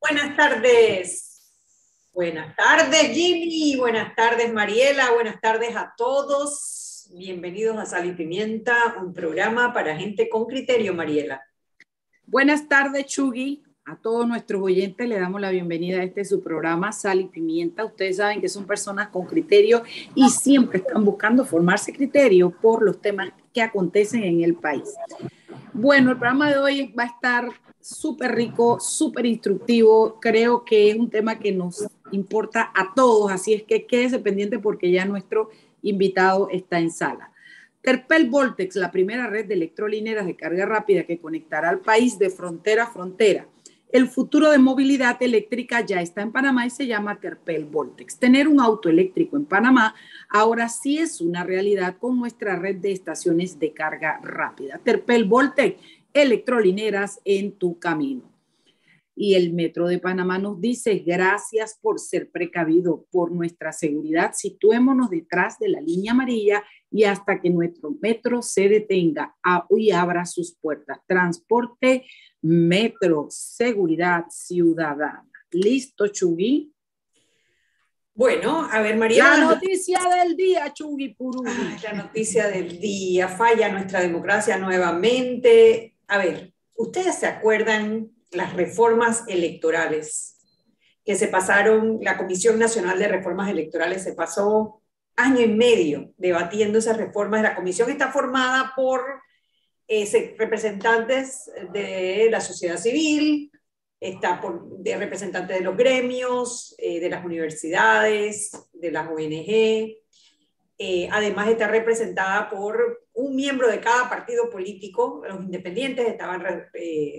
Buenas tardes. Buenas tardes, Jimmy. Buenas tardes, Mariela. Buenas tardes a todos. Bienvenidos a Sal y Pimienta, un programa para gente con criterio, Mariela. Buenas tardes, Chugi. A todos nuestros oyentes le damos la bienvenida a este su programa Sal y Pimienta. Ustedes saben que son personas con criterio y siempre están buscando formarse criterio por los temas que acontecen en el país. Bueno, el programa de hoy va a estar súper rico, súper instructivo. Creo que es un tema que nos importa a todos, así es que quédese pendiente porque ya nuestro invitado está en sala. Terpel Voltex, la primera red de electrolineras de carga rápida que conectará al país de frontera a frontera el futuro de movilidad eléctrica ya está en Panamá y se llama Terpel Voltex. Tener un auto eléctrico en Panamá ahora sí es una realidad con nuestra red de estaciones de carga rápida. Terpel Voltex, electrolineras en tu camino. Y el Metro de Panamá nos dice, gracias por ser precavido, por nuestra seguridad, situémonos detrás de la línea amarilla y hasta que nuestro metro se detenga y abra sus puertas. Transporte Metro, seguridad ciudadana. ¿Listo, Chugui? Bueno, a ver, María. La noticia del día, Chugui Puru. la noticia del día. Falla nuestra democracia nuevamente. A ver, ¿ustedes se acuerdan las reformas electorales que se pasaron? La Comisión Nacional de Reformas Electorales se pasó año y medio debatiendo esas reformas. La comisión está formada por eh, representantes de la sociedad civil, está por, de representantes de los gremios, eh, de las universidades, de las ONG. Eh, además está representada por un miembro de cada partido político, los independientes estaban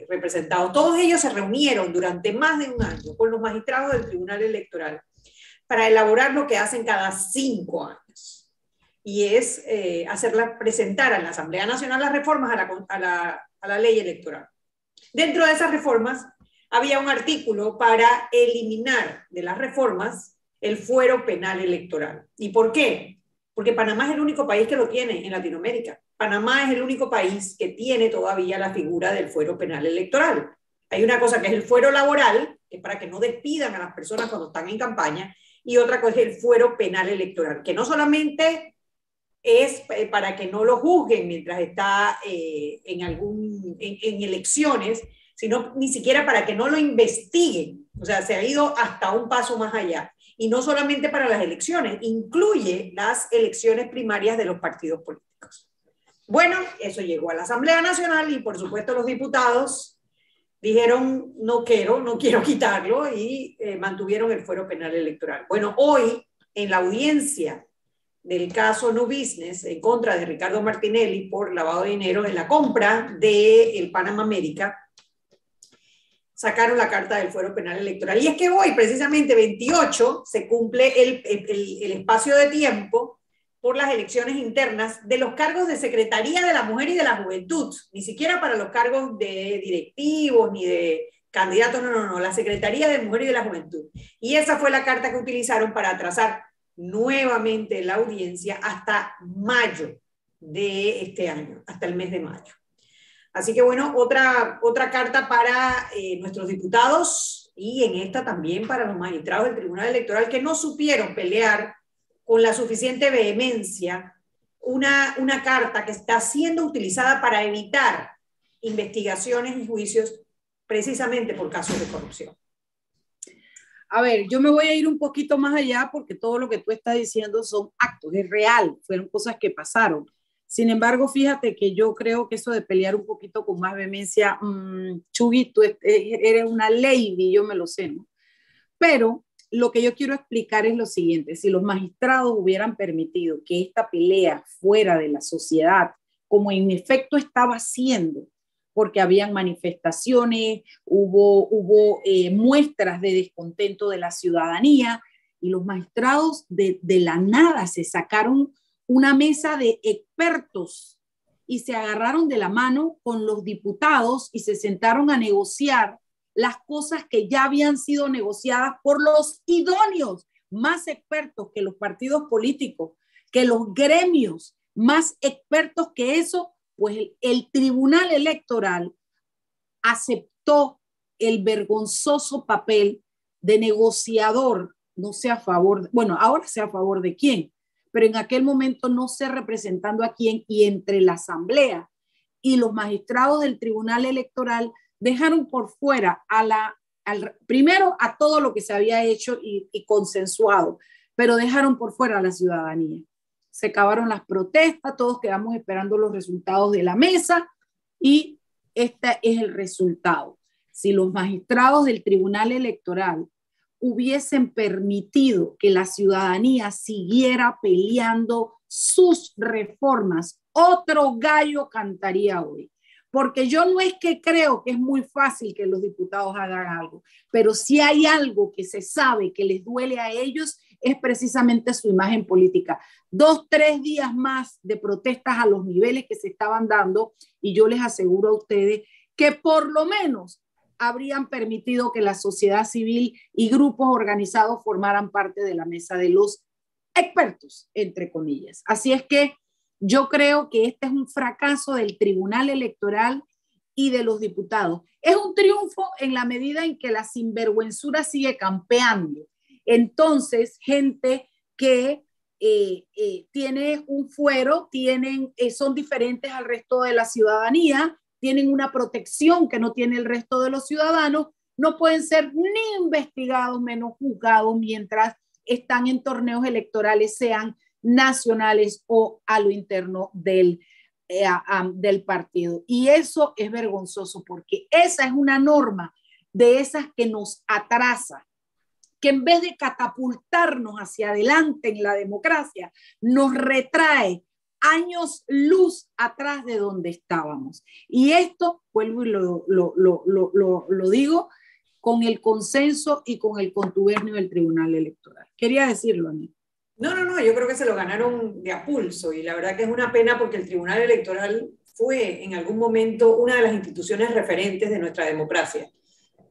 representados. Todos ellos se reunieron durante más de un año con los magistrados del Tribunal Electoral para elaborar lo que hacen cada cinco años y es eh, hacerla presentar a la Asamblea Nacional las reformas a la, a, la, a la ley electoral. Dentro de esas reformas había un artículo para eliminar de las reformas el fuero penal electoral. ¿Y por qué? Porque Panamá es el único país que lo tiene en Latinoamérica. Panamá es el único país que tiene todavía la figura del fuero penal electoral. Hay una cosa que es el fuero laboral, que es para que no despidan a las personas cuando están en campaña, y otra cosa es el fuero penal electoral, que no solamente es eh, para que no lo juzguen mientras está eh, en, algún, en, elecciones, sino ni siquiera para que no lo investiguen. O sea, se ha ido hasta un paso más allá. Y no solamente para las elecciones, incluye las elecciones primarias de los partidos políticos. Bueno, eso llegó a la Asamblea Nacional y por supuesto los diputados dijeron, no quiero, no quiero quitarlo y eh, mantuvieron el fuero penal electoral. Bueno, hoy en la audiencia del caso No Business en contra de Ricardo Martinelli por lavado de dinero en la compra de el Panama América, sacaron la carta del fuero penal electoral. Y es que hoy, precisamente 28, se cumple el, espacio de tiempo por las elecciones internas de los cargos de Secretaría de la Mujer y de la Juventud, ni siquiera para los cargos de directivos ni de candidatos, no, no, no, la Secretaría de Mujer y de la Juventud. Y esa fue la carta que utilizaron para atrasar nuevamente la audiencia hasta mayo de este año, hasta el mes de mayo. Así que bueno, otra, otra carta para eh, nuestros diputados y en esta también para los magistrados del Tribunal Electoral que no supieron pelear con la suficiente vehemencia una, una carta que está siendo utilizada para evitar investigaciones y juicios precisamente por casos de corrupción a ver, yo me voy a ir un poquito más allá porque todo lo que tú estás diciendo son actos, es real, fueron cosas que pasaron. Sin embargo, fíjate que yo creo que eso de pelear un poquito con más vehemencia, mmm, Chugui, tú eres una lady, yo me lo sé, ¿no? Pero lo que yo quiero explicar es lo siguiente, si los magistrados hubieran permitido que esta pelea fuera de la sociedad, como en efecto estaba haciendo, porque habían manifestaciones, hubo, hubo eh, muestras de descontento de la ciudadanía y los magistrados de, de la nada se sacaron una mesa de expertos y se agarraron de la mano con los diputados y se sentaron a negociar las cosas que ya habían sido negociadas por los idóneos, más expertos que los partidos políticos, que los gremios, más expertos que eso, pues el, Tribunal Electoral aceptó el vergonzoso papel de negociador, no sé a favor, bueno, ahora sea a favor de quién, pero en aquel momento no sé representando a quién y entre la asamblea y los magistrados del Tribunal Electoral dejaron por fuera a la, al, primero a todo lo que se había hecho y, y consensuado, pero dejaron por fuera a la ciudadanía. Se acabaron las protestas, todos quedamos esperando los resultados de la mesa y este es el resultado. Si los magistrados del Tribunal Electoral hubiesen permitido que la ciudadanía siguiera peleando sus reformas, otro gallo cantaría hoy. Porque yo no es que creo que es muy fácil que los diputados hagan algo, pero si hay algo que se sabe que les duele a ellos es precisamente su imagen política. Dos, tres días más de protestas a los niveles que se estaban dando y yo les aseguro a ustedes que por lo menos habrían permitido que la sociedad civil y grupos organizados formaran parte de la mesa de los expertos, entre comillas. Así es que yo creo que este es un fracaso del Tribunal Electoral y de los diputados. Es un triunfo en la medida en que la sinvergüenzura sigue campeando. Entonces, gente que eh, eh, tiene un fuero, tienen, eh, son diferentes al resto de la ciudadanía, tienen una protección que no tiene el resto de los ciudadanos, no pueden ser ni investigados, menos juzgados mientras están en torneos electorales, sean nacionales o a lo interno del, eh, del partido. Y eso es vergonzoso porque esa es una norma de esas que nos atrasa, que en vez de catapultarnos hacia adelante en la democracia, nos retrae años luz atrás de donde estábamos. Y esto, vuelvo y lo, lo, lo, lo, digo, con el consenso y con el contubernio del Tribunal Electoral. Quería decirlo a mí. No, no, no, yo creo que se lo ganaron de a pulso y la verdad que es una pena porque el Tribunal Electoral fue en algún momento una de las instituciones referentes de nuestra democracia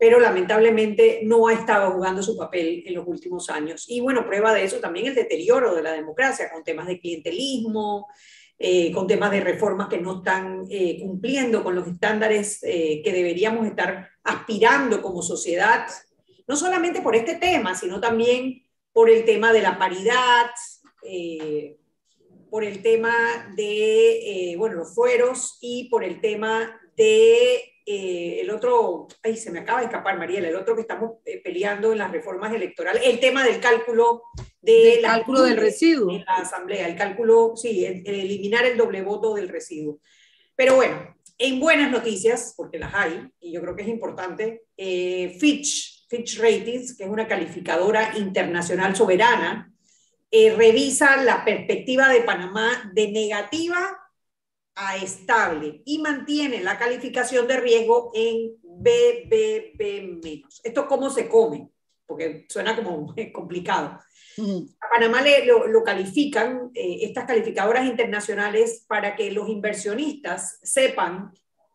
pero lamentablemente no ha estado jugando su papel en los últimos años. Y bueno, prueba de eso también el deterioro de la democracia, con temas de clientelismo, eh, con temas de reformas que no están eh, cumpliendo con los estándares eh, que deberíamos estar aspirando como sociedad, no solamente por este tema, sino también por el tema de la paridad, por el tema de, bueno, los fueros y por el tema de eh, el otro, ay, se me acaba de escapar, Mariela, el otro que estamos eh, peleando en las reformas electorales, el tema del cálculo de cálculo del residuo. En la asamblea, el cálculo, sí, eliminar el doble voto del residuo. Pero bueno, en buenas noticias, porque las hay, y yo creo que es importante, eh, Fitch, Fitch Ratings, que es una calificadora internacional soberana, revisa la perspectiva de Panamá de negativa a estable y mantiene la calificación de riesgo en BBB-. ¿Esto cómo se come? Porque suena como complicado. A Panamá le, lo, califican eh, estas calificadoras internacionales para que los inversionistas sepan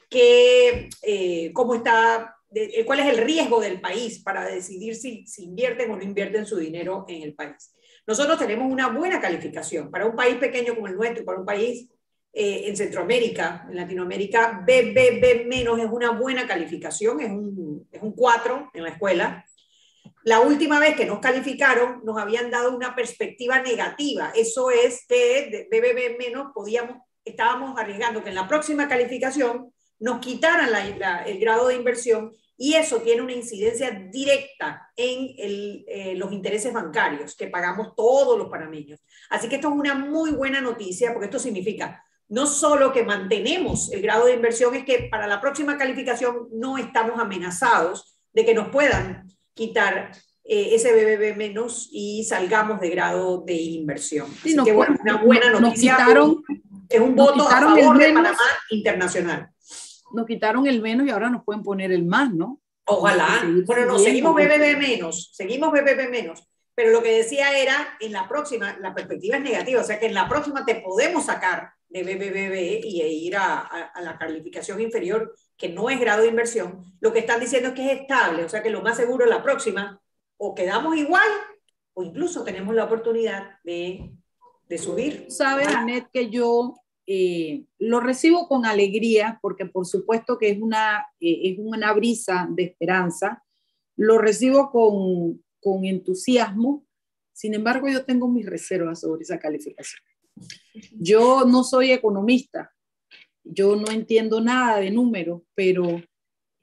que, eh, cómo está, de, cuál es el riesgo del país para decidir si, si invierten o no invierten su dinero en el país. Nosotros tenemos una buena calificación para un país pequeño como el nuestro, para un país eh, en Centroamérica, en Latinoamérica, BBB menos es una buena calificación, es un, es un 4 en la escuela. La última vez que nos calificaron nos habían dado una perspectiva negativa. Eso es que BBB menos podíamos, estábamos arriesgando que en la próxima calificación nos quitaran el grado de inversión y eso tiene una incidencia directa en el, eh, los intereses bancarios que pagamos todos los panameños. Así que esto es una muy buena noticia porque esto significa no solo que mantenemos el grado de inversión, es que para la próxima calificación no estamos amenazados de que nos puedan quitar eh, ese BBB menos y salgamos de grado de inversión. Así que bueno, una buena noticia. Quitaron, es un voto a favor de Panamá internacional. Nos quitaron el menos y ahora nos pueden poner el más, ¿no? Ojalá. Bueno, no, seguimos BBB menos, seguimos BBB menos. Pero lo que decía era, en la próxima, la perspectiva es negativa, o sea que en la próxima te podemos sacar de BBB y ir a, la calificación inferior, que no es grado de inversión, lo que están diciendo es que es estable, o sea que lo más seguro la próxima, o quedamos igual, o incluso tenemos la oportunidad de, de subir. Sabes, Anet, que yo eh, lo recibo con alegría porque por supuesto que es una, eh, es una brisa de esperanza. Lo recibo con, con entusiasmo. Sin embargo, yo tengo mis reservas sobre esa calificación. Yo no soy economista, yo no entiendo nada de números, pero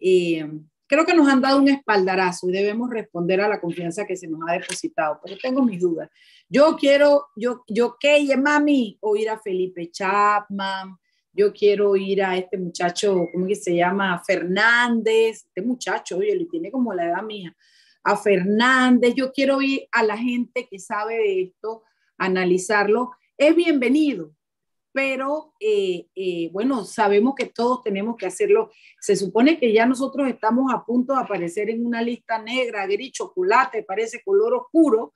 eh, creo que nos han dado un espaldarazo y debemos responder a la confianza que se nos ha depositado, pero tengo mis dudas. Yo quiero, yo, yo, ¿qué, mami? Oír a Felipe Chapman, yo quiero ir a este muchacho, ¿cómo que se llama? Fernández, este muchacho, oye, le tiene como la edad mía, a Fernández, yo quiero ir a la gente que sabe de esto, analizarlo, es bienvenido, pero eh, eh, bueno, sabemos que todos tenemos que hacerlo. Se supone que ya nosotros estamos a punto de aparecer en una lista negra, gris, chocolate, parece color oscuro,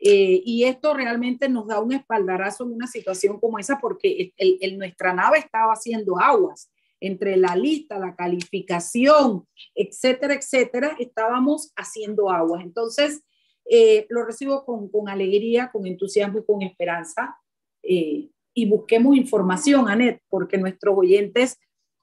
eh, y esto realmente nos da un espaldarazo en una situación como esa porque el, nuestra nave estaba haciendo aguas entre la lista, la calificación, etcétera, etcétera, estábamos haciendo aguas. Entonces, lo recibo con, con, alegría, con entusiasmo y con esperanza y busquemos información, Anet, porque nuestros oyentes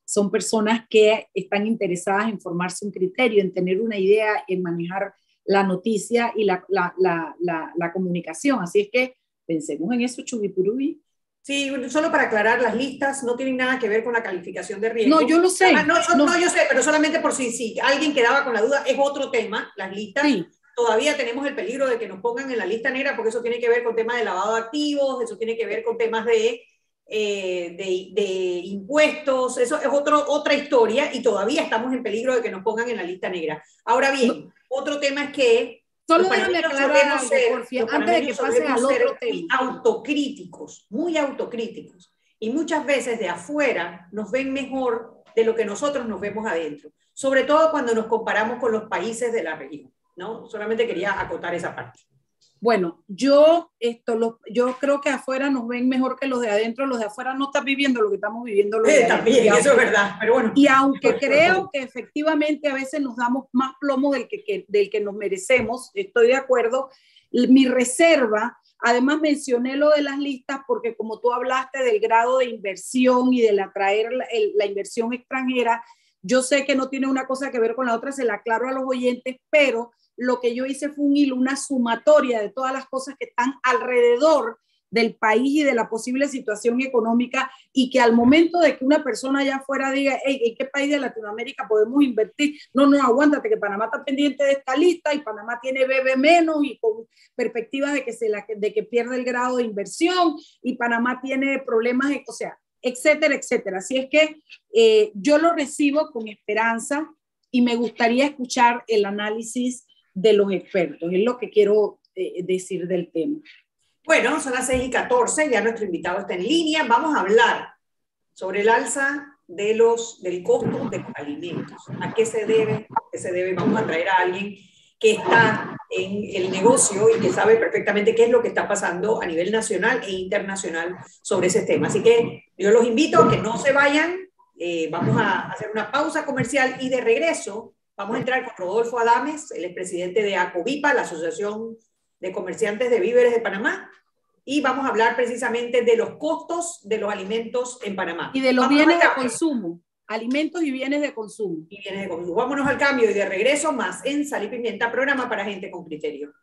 son personas que están interesadas en formarse un criterio, en tener una idea, en manejar la noticia y la, la, la, la comunicación. Así es que pensemos en eso, Chubipurubi. Sí, solo para aclarar, las listas no tienen nada que ver con la calificación de riesgo. No, yo lo sé. no, no, yo sé, pero solamente por si, si alguien quedaba con la duda, es otro tema, las listas. Sí todavía tenemos el peligro de que nos pongan en la lista negra porque eso tiene que ver con temas de lavado de activos, eso tiene que ver con temas de, eh, de, impuestos, eso es otro, otra historia y todavía estamos en peligro de que nos pongan en la lista negra. Ahora bien, otro tema es que... Solo déjame aclarar antes de que pase al otro tema. Autocríticos, muy autocríticos. Y muchas veces de afuera nos ven mejor de lo que nosotros nos vemos adentro, sobre todo cuando nos comparamos con los países de la región. ¿No? Solamente quería acotar esa parte. Bueno, yo, esto, lo, yo creo que afuera nos ven mejor que los de adentro, los de afuera no están viviendo lo que estamos viviendo los de También, eso es verdad, pero bueno. Y aunque creo que efectivamente a veces nos damos más plomo del que, del que nos merecemos, estoy de acuerdo, mi reserva, además mencioné lo de las listas porque como tú hablaste del grado de inversión y de atraer la, la inversión extranjera, yo sé que no tiene una cosa que ver con la otra, se la aclaro a los oyentes, pero lo que yo hice fue un hilo, una sumatoria de todas las cosas que están alrededor del país y de la posible situación económica y que al momento de que una persona allá afuera diga, ¿en qué país de Latinoamérica podemos invertir? No, no, aguántate que Panamá está pendiente de esta lista y Panamá tiene BB menos y con perspectivas de que, se la, de que pierde el grado de inversión y Panamá tiene problemas, o sea, etcétera, etcétera. Así es que eh, yo lo recibo con esperanza y me gustaría escuchar el análisis de los expertos. Es lo que quiero eh, decir del tema. Bueno, son las 6 y 14, ya nuestro invitado está en línea. Vamos a hablar sobre el alza de los, del costo de los alimentos. ¿A qué se debe? ¿A qué se debe? Vamos a traer a alguien que está en el negocio y que sabe perfectamente qué es lo que está pasando a nivel nacional e internacional sobre ese tema. Así que yo los invito a que no se vayan. Eh, vamos a hacer una pausa comercial y de regreso Vamos a entrar con Rodolfo Adames, el presidente de ACOVIPA, la Asociación de Comerciantes de Víveres de Panamá, y vamos a hablar precisamente de los costos de los alimentos en Panamá. Y de los bienes de consumo, alimentos y bienes de consumo. Y bienes de consumo. Vámonos al cambio y de regreso más en Sal y Pimienta, programa para gente con criterio.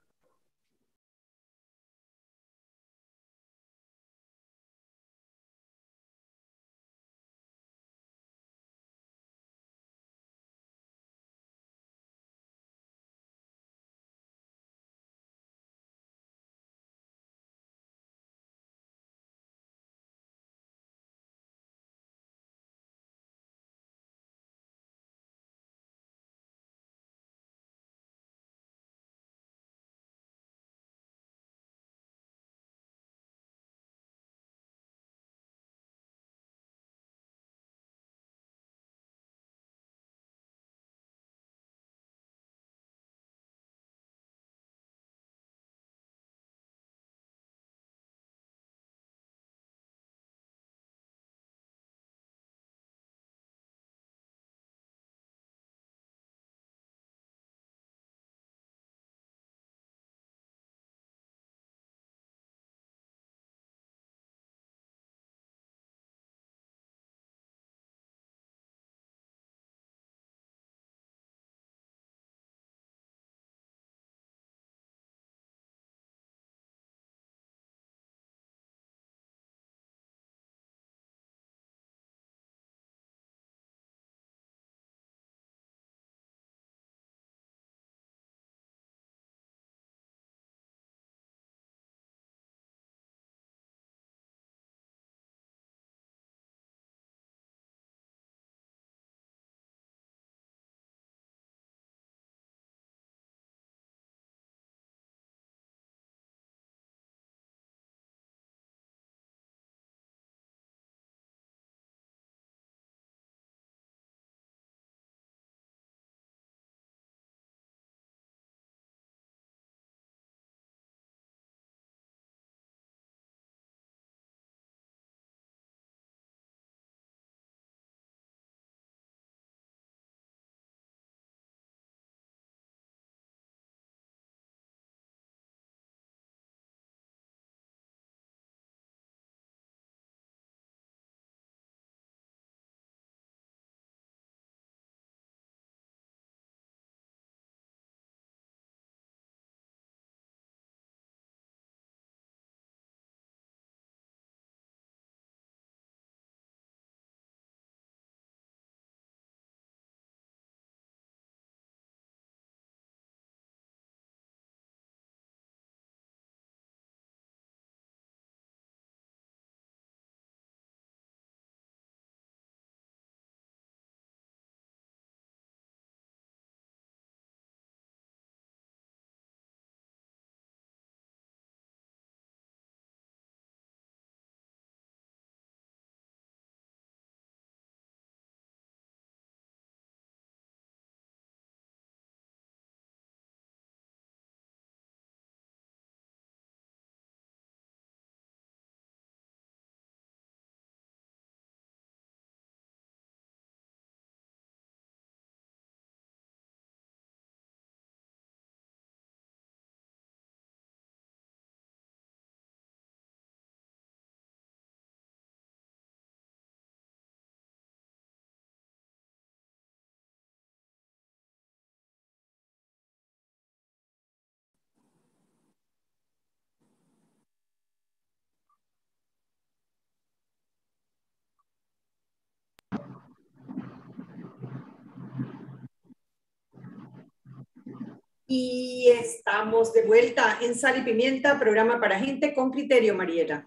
Y estamos de vuelta en Sal y Pimienta, programa para gente con criterio, Mariela.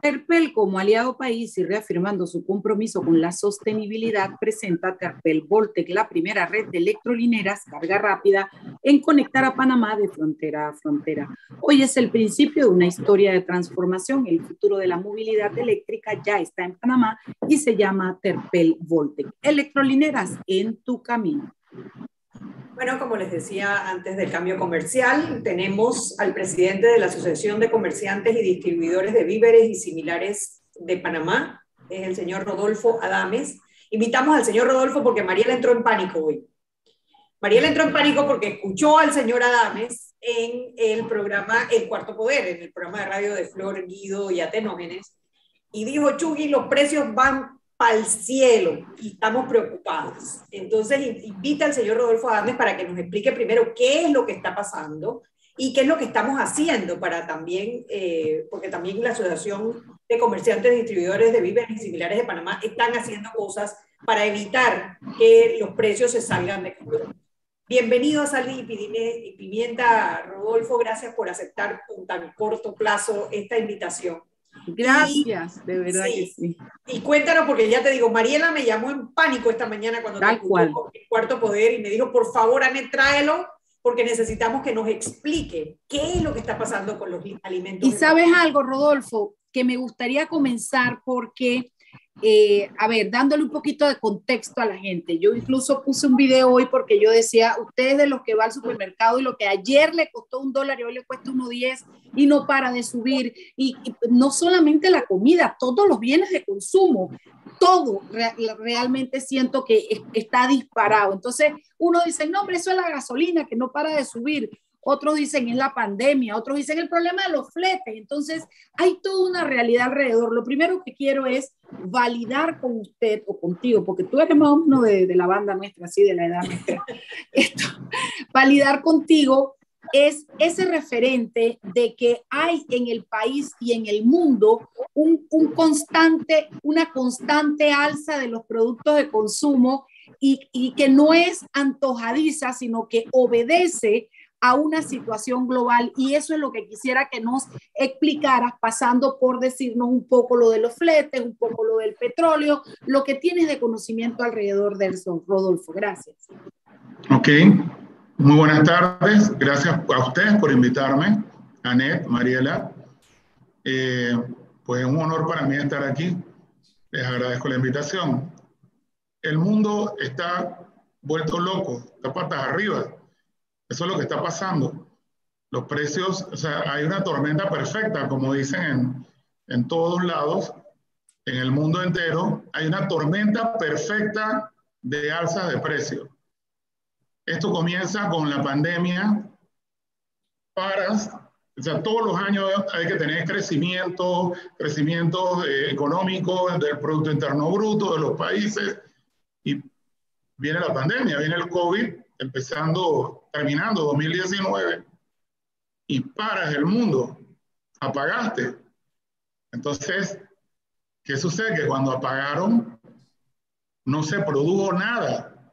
Terpel, como aliado país y reafirmando su compromiso con la sostenibilidad, presenta Terpel Voltec, la primera red de electrolineras carga rápida en conectar a Panamá de frontera a frontera. Hoy es el principio de una historia de transformación. El futuro de la movilidad eléctrica ya está en Panamá y se llama Terpel Voltec. Electrolineras en tu camino. Bueno, como les decía antes del cambio comercial, tenemos al presidente de la Asociación de Comerciantes y Distribuidores de Víveres y Similares de Panamá, es el señor Rodolfo Adames. Invitamos al señor Rodolfo porque Mariela entró en pánico hoy. Mariela entró en pánico porque escuchó al señor Adames en el programa El Cuarto Poder, en el programa de radio de Flor, Guido y Atenógenes, y dijo, Chugui, los precios van al cielo y estamos preocupados. Entonces, invita al señor Rodolfo Adames para que nos explique primero qué es lo que está pasando y qué es lo que estamos haciendo para también, eh, porque también la Asociación de Comerciantes Distribuidores de Víveres y Similares de Panamá están haciendo cosas para evitar que los precios se salgan de control. Bienvenido a Sal y Pimienta, Rodolfo. Gracias por aceptar con tan corto plazo esta invitación. Gracias, de verdad que sí. Y cuéntanos, porque ya te digo, Mariela me llamó en pánico esta mañana cuando Tal te cual. el cuarto poder y me dijo, por favor, Anet, tráelo, porque necesitamos que nos explique qué es lo que está pasando con los alimentos. Y sabes algo, Rodolfo, que me gustaría comenzar porque eh, a ver, dándole un poquito de contexto a la gente. Yo incluso puse un video hoy porque yo decía, ustedes de los que va al supermercado y lo que ayer le costó un dólar y hoy le cuesta uno diez y no para de subir. Y, no solamente la comida, todos los bienes de consumo, todo realmente siento que está disparado. Entonces uno dice, no, hombre, eso es la gasolina que no para de subir otros dicen es la pandemia, otros dicen el problema de los fletes. Entonces, hay toda una realidad alrededor. Lo primero que quiero es validar con usted o contigo, porque tú eres más uno de, de la banda nuestra, así de la edad nuestra. Esto, validar contigo es ese referente de que hay en el país y en el mundo un, un constante, una constante alza de los productos de consumo y, y, que no es antojadiza, sino que obedece a una situación global y eso es lo que quisiera que nos explicaras pasando por decirnos un poco lo de los fletes, un poco lo del petróleo, lo que tienes de conocimiento alrededor de eso, Rodolfo. Gracias. Ok, muy buenas tardes. Gracias a ustedes por invitarme, Anet, Mariela. Eh, pues es un honor para mí estar aquí. Les agradezco la invitación. El mundo está vuelto loco, está patas arriba eso es lo que está pasando. Los precios, o sea, hay una tormenta perfecta, como dicen en, en todos lados, en el mundo entero, hay una tormenta perfecta de alzas de precios. Esto comienza con la pandemia. Paras, o sea, todos los años hay que tener crecimiento, crecimiento eh, económico del Producto Interno Bruto de los países. Y viene la pandemia, viene el COVID empezando, terminando 2019, y paras el mundo, apagaste. Entonces, ¿qué sucede? Que cuando apagaron, no se produjo nada.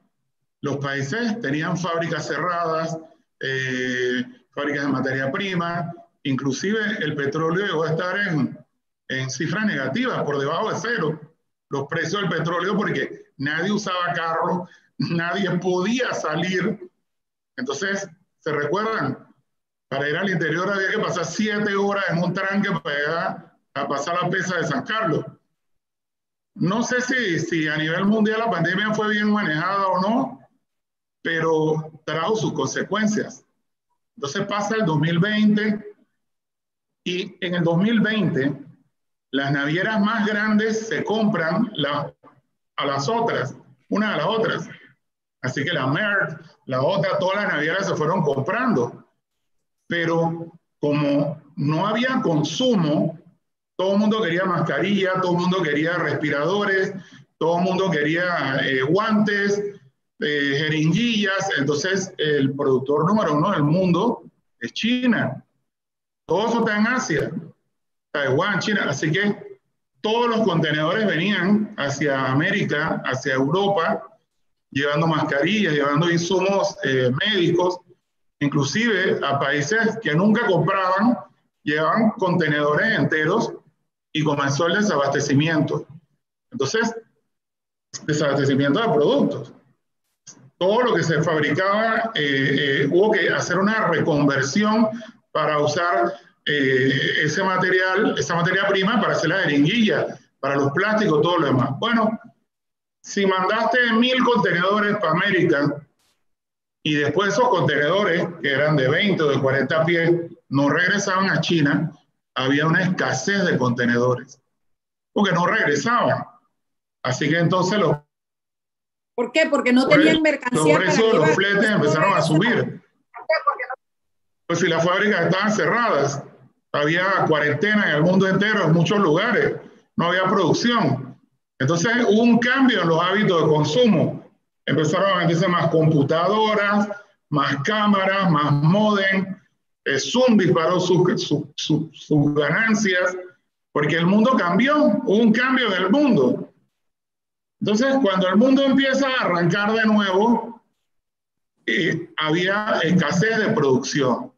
Los países tenían fábricas cerradas, eh, fábricas de materia prima, inclusive el petróleo llegó a estar en, en cifras negativas, por debajo de cero, los precios del petróleo, porque nadie usaba carros, nadie podía salir. Entonces, ¿se recuerdan? Para ir al interior había que pasar siete horas en un tranque para llegar a pasar la pesa de San Carlos. No sé si, si a nivel mundial la pandemia fue bien manejada o no, pero trajo sus consecuencias. Entonces pasa el 2020 y en el 2020 las navieras más grandes se compran a las otras, una a las otras. Así que la Merck, la otra, todas las navieras se fueron comprando. Pero como no había consumo, todo el mundo quería mascarilla, todo el mundo quería respiradores, todo el mundo quería eh, guantes, eh, jeringuillas. Entonces, el productor número uno del mundo es China. Todo eso está en Asia, Taiwán, China. Así que todos los contenedores venían hacia América, hacia Europa, llevando mascarillas, llevando insumos eh, médicos, inclusive a países que nunca compraban, llevaban contenedores enteros y comenzó el desabastecimiento. Entonces, desabastecimiento de productos. Todo lo que se fabricaba, eh, eh, hubo que hacer una reconversión para usar eh, ese material, esa materia prima para hacer la jeringuilla, para los plásticos, todo lo demás. Bueno, si mandaste mil contenedores para América y después esos contenedores, que eran de 20 o de 40 pies, no regresaban a China, había una escasez de contenedores, porque no regresaban. Así que entonces los... ¿Por qué? Porque no tenían mercancía. Los precios de los fletes empezaron a subir. Pues si las fábricas estaban cerradas, había cuarentena en el mundo entero, en muchos lugares, no había producción. Entonces hubo un cambio en los hábitos de consumo. Empezaron a venderse más computadoras, más cámaras, más modem. Eh, Zoom disparó sus ganancias porque el mundo cambió, hubo un cambio en el mundo. Entonces, cuando el mundo empieza a arrancar de nuevo, eh, había escasez de producción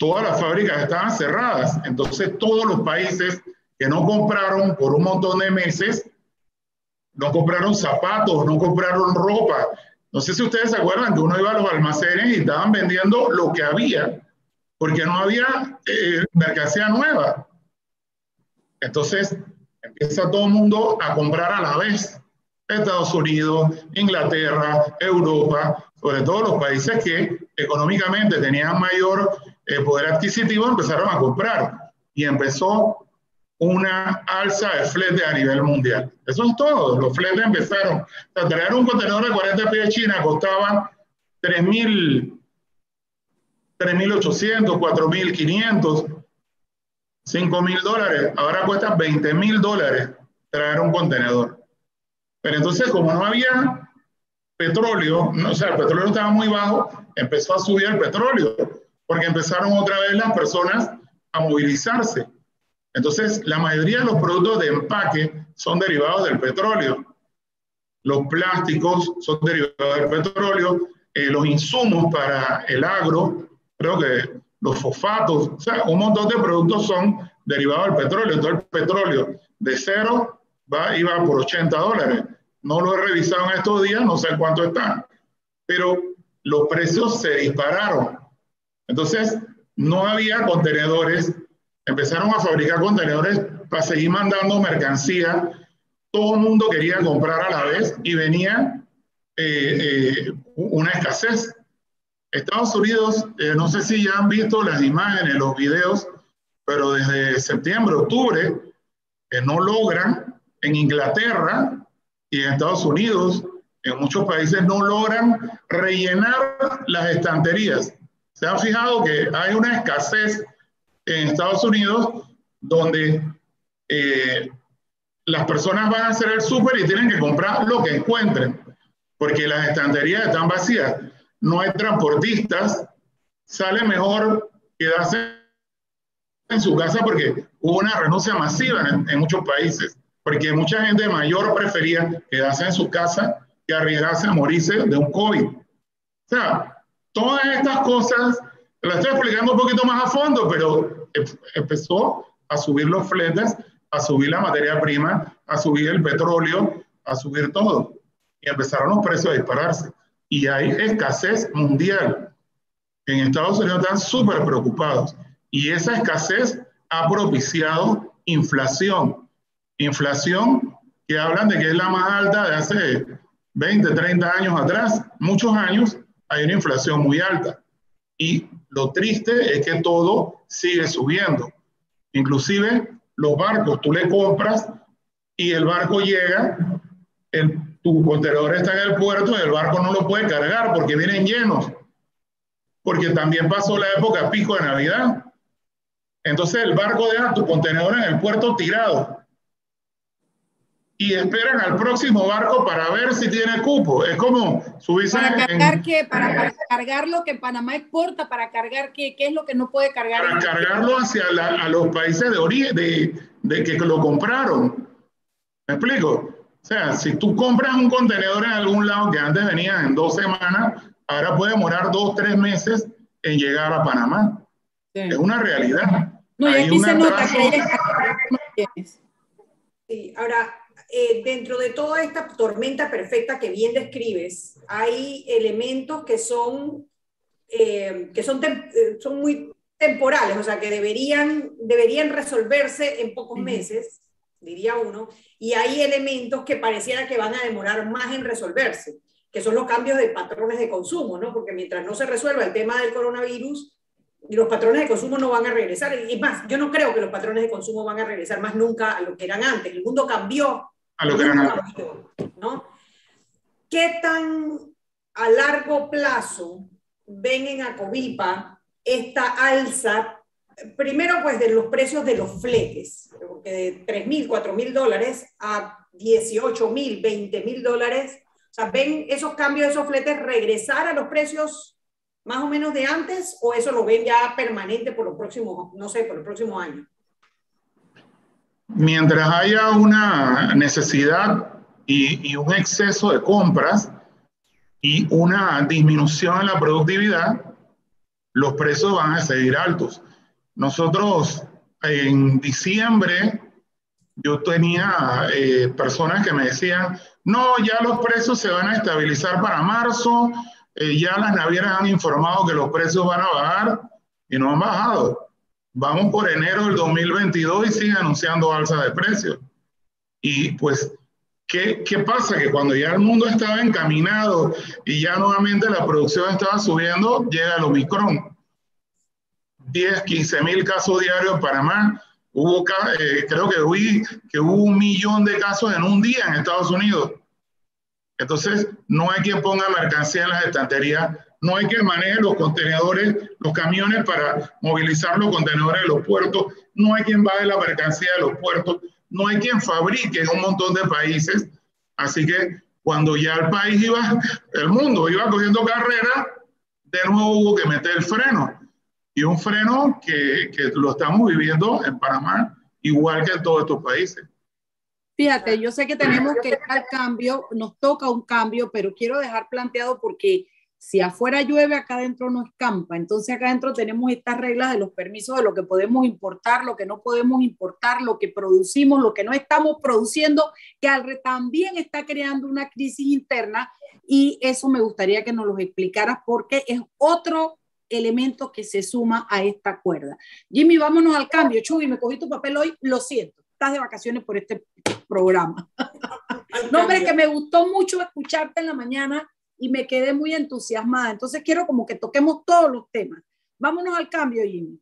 todas las fábricas estaban cerradas. Entonces todos los países que no compraron por un montón de meses, no compraron zapatos, no compraron ropa. No sé si ustedes se acuerdan que uno iba a los almacenes y estaban vendiendo lo que había, porque no había eh, mercancía nueva. Entonces empieza todo el mundo a comprar a la vez. Estados Unidos, Inglaterra, Europa, sobre todo los países que económicamente tenían mayor el poder adquisitivo empezaron a comprar y empezó una alza de flete a nivel mundial. Eso es todo. Los fletes empezaron. a traer un contenedor de 40 pies de China costaba 3.000, 3.800, 4.500, 5.000 dólares. Ahora cuesta 20.000 dólares traer un contenedor. Pero entonces, como no había petróleo, o sea, el petróleo estaba muy bajo, empezó a subir el petróleo porque empezaron otra vez las personas a movilizarse. Entonces, la mayoría de los productos de empaque son derivados del petróleo. Los plásticos son derivados del petróleo, eh, los insumos para el agro, creo que los fosfatos, o sea, un montón de productos son derivados del petróleo. Entonces, el petróleo de cero va, iba por 80 dólares. No lo he revisado en estos días, no sé cuánto está, pero los precios se dispararon. Entonces, no había contenedores, empezaron a fabricar contenedores para seguir mandando mercancía. Todo el mundo quería comprar a la vez y venía eh, eh, una escasez. Estados Unidos, eh, no sé si ya han visto las imágenes, los videos, pero desde septiembre, octubre, no logran en Inglaterra y en Estados Unidos, en muchos países no logran rellenar las estanterías. Se han fijado que hay una escasez en Estados Unidos donde eh, las personas van a hacer el súper y tienen que comprar lo que encuentren, porque las estanterías están vacías. No hay transportistas, sale mejor quedarse en su casa porque hubo una renuncia masiva en, en muchos países, porque mucha gente mayor prefería quedarse en su casa que arriesgarse a morirse de un COVID. O sea, Todas estas cosas, las estoy explicando un poquito más a fondo, pero empezó a subir los fletes, a subir la materia prima, a subir el petróleo, a subir todo. Y empezaron los precios a dispararse. Y hay escasez mundial. En Estados Unidos están súper preocupados. Y esa escasez ha propiciado inflación. Inflación que hablan de que es la más alta de hace 20, 30 años atrás, muchos años, hay una inflación muy alta. Y lo triste es que todo sigue subiendo. Inclusive los barcos, tú le compras y el barco llega, el, tu contenedor está en el puerto y el barco no lo puede cargar porque vienen llenos. Porque también pasó la época pico de Navidad. Entonces el barco deja tu contenedor en el puerto tirado y esperan al próximo barco para ver si tiene cupo. Es como subirse. ¿Para cargar qué? Para, cargar lo que Panamá exporta, para cargar qué, qué es lo que no puede cargar. Para cargarlo hacia a los países de origen, de, de que lo compraron. ¿Me explico? O sea, si tú compras un contenedor en algún lado que antes venía en dos semanas, ahora puede demorar dos, tres meses en llegar a Panamá. Es una realidad. No, y aquí se nota que Sí, ahora, eh, dentro de toda esta tormenta perfecta que bien describes, hay elementos que son, eh, que son, eh, son muy temporales, o sea, que deberían, deberían resolverse en pocos meses, diría uno, y hay elementos que pareciera que van a demorar más en resolverse, que son los cambios de patrones de consumo, ¿no? Porque mientras no se resuelva el tema del coronavirus, los patrones de consumo no van a regresar. Y más, yo no creo que los patrones de consumo van a regresar más nunca a lo que eran antes. El mundo cambió a lo que ¿no? ¿Qué tan a largo plazo ven en Acovipa esta alza, primero pues de los precios de los fletes, porque de 3 mil, 4 mil dólares a 18 mil, 20 mil dólares, o sea, ven esos cambios de esos fletes regresar a los precios más o menos de antes o eso lo ven ya permanente por los próximos, no sé, por el próximo año? Mientras haya una necesidad y, un exceso de compras y una disminución en la productividad, los precios van a seguir altos. Nosotros en diciembre, yo tenía eh, personas que me decían, no, ya los precios se van a estabilizar para marzo, eh, ya las navieras han informado que los precios van a bajar y no han bajado. Vamos por enero del 2022 y siguen anunciando alza de precios. Y pues, ¿qué, ¿qué pasa? Que cuando ya el mundo estaba encaminado y ya nuevamente la producción estaba subiendo, llega el Omicron. 10, 15 mil casos diarios para más. Hubo, eh, creo que, vi que hubo un millón de casos en un día en Estados Unidos. Entonces, no hay quien ponga mercancía en las estanterías no hay que maneje los contenedores, los camiones para movilizar los contenedores de los puertos, no hay quien baje la mercancía de los puertos, no hay quien fabrique en un montón de países. Así que cuando ya el país iba, el mundo iba cogiendo carrera, de nuevo hubo que meter el freno. Y un freno que, que lo estamos viviendo en Panamá, igual que en todos estos países. Fíjate, yo sé que tenemos que dar cambio, nos toca un cambio, pero quiero dejar planteado porque si afuera llueve, acá adentro no escampa. Entonces acá adentro tenemos estas reglas de los permisos de lo que podemos importar, lo que no podemos importar, lo que producimos, lo que no estamos produciendo, que también está creando una crisis interna y eso me gustaría que nos lo explicaras porque es otro elemento que se suma a esta cuerda. Jimmy, vámonos al cambio. Chuy, me cogí tu papel hoy, lo siento, estás de vacaciones por este programa. no, hombre, que me gustó mucho escucharte en la mañana y me quedé muy entusiasmada. Entonces quiero como que toquemos todos los temas. Vámonos al cambio, Jimmy.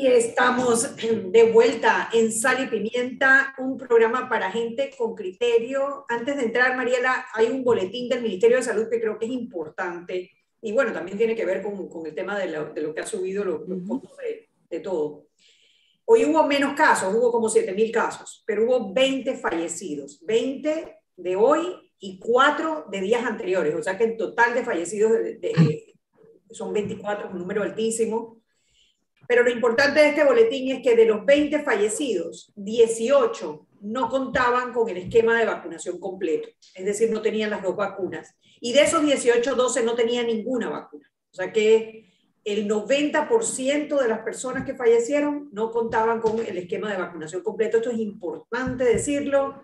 Y estamos de vuelta en Sal y Pimienta, un programa para gente con criterio. Antes de entrar, Mariela, hay un boletín del Ministerio de Salud que creo que es importante y bueno, también tiene que ver con, con el tema de lo, de lo, que ha subido los, costos de, de, todo. Hoy hubo menos casos, hubo como 7.000 casos, pero hubo 20 fallecidos, 20 de hoy y 4 de días anteriores, o sea que en total de fallecidos de, son 24, un número altísimo. Pero lo importante de este boletín es que de los 20 fallecidos, 18 no contaban con el esquema de vacunación completo, es decir, no tenían las dos vacunas. Y de esos 18, 12 no tenían ninguna vacuna. O sea que el 90% de las personas que fallecieron no contaban con el esquema de vacunación completo. Esto es importante decirlo